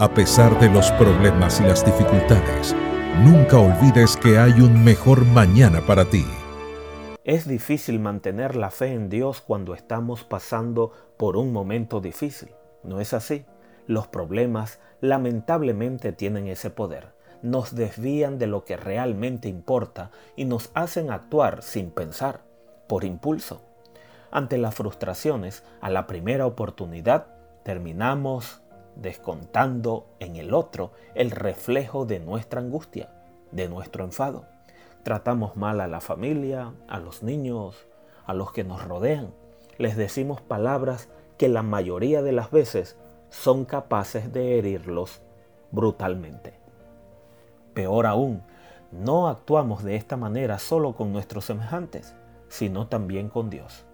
A pesar de los problemas y las dificultades, nunca olvides que hay un mejor mañana para ti. Es difícil mantener la fe en Dios cuando estamos pasando por un momento difícil, ¿no es así? Los problemas lamentablemente tienen ese poder. Nos desvían de lo que realmente importa y nos hacen actuar sin pensar, por impulso. Ante las frustraciones, a la primera oportunidad, terminamos descontando en el otro el reflejo de nuestra angustia, de nuestro enfado. Tratamos mal a la familia, a los niños, a los que nos rodean. Les decimos palabras que la mayoría de las veces son capaces de herirlos brutalmente. Peor aún, no actuamos de esta manera solo con nuestros semejantes, sino también con Dios.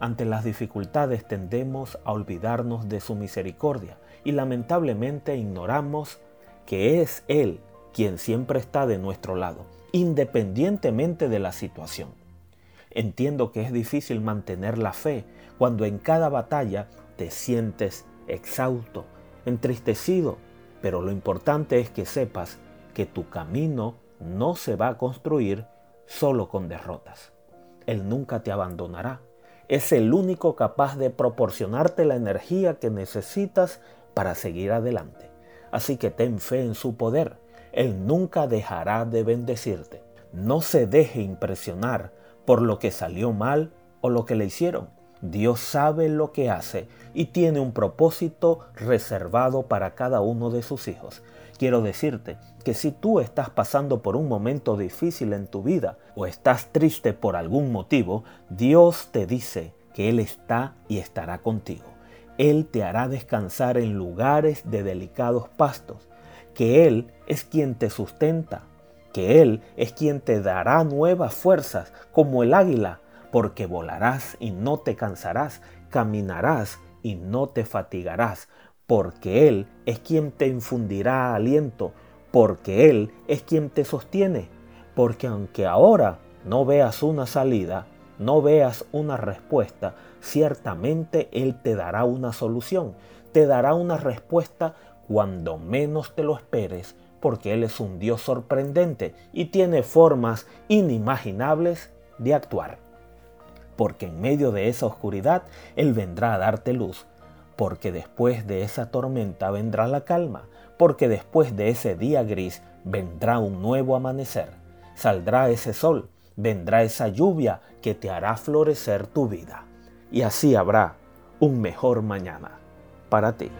Ante las dificultades tendemos a olvidarnos de su misericordia y lamentablemente ignoramos que es Él quien siempre está de nuestro lado, independientemente de la situación. Entiendo que es difícil mantener la fe cuando en cada batalla te sientes exhausto, entristecido, pero lo importante es que sepas que tu camino no se va a construir solo con derrotas. Él nunca te abandonará. Es el único capaz de proporcionarte la energía que necesitas para seguir adelante. Así que ten fe en su poder. Él nunca dejará de bendecirte. No se deje impresionar por lo que salió mal o lo que le hicieron. Dios sabe lo que hace y tiene un propósito reservado para cada uno de sus hijos. Quiero decirte que si tú estás pasando por un momento difícil en tu vida o estás triste por algún motivo, Dios te dice que Él está y estará contigo. Él te hará descansar en lugares de delicados pastos, que Él es quien te sustenta, que Él es quien te dará nuevas fuerzas como el águila, porque volarás y no te cansarás, caminarás y no te fatigarás, porque Él es quien te infundirá aliento, porque Él es quien te sostiene, porque aunque ahora no veas una salida, no veas una respuesta, ciertamente Él te dará una solución, te dará una respuesta cuando menos te lo esperes, porque Él es un Dios sorprendente y tiene formas inimaginables de actuar. Porque en medio de esa oscuridad Él vendrá a darte luz, porque después de esa tormenta vendrá la calma, porque después de ese día gris vendrá un nuevo amanecer, saldrá ese sol, vendrá esa lluvia que te hará florecer tu vida. Y así habrá un mejor mañana para ti.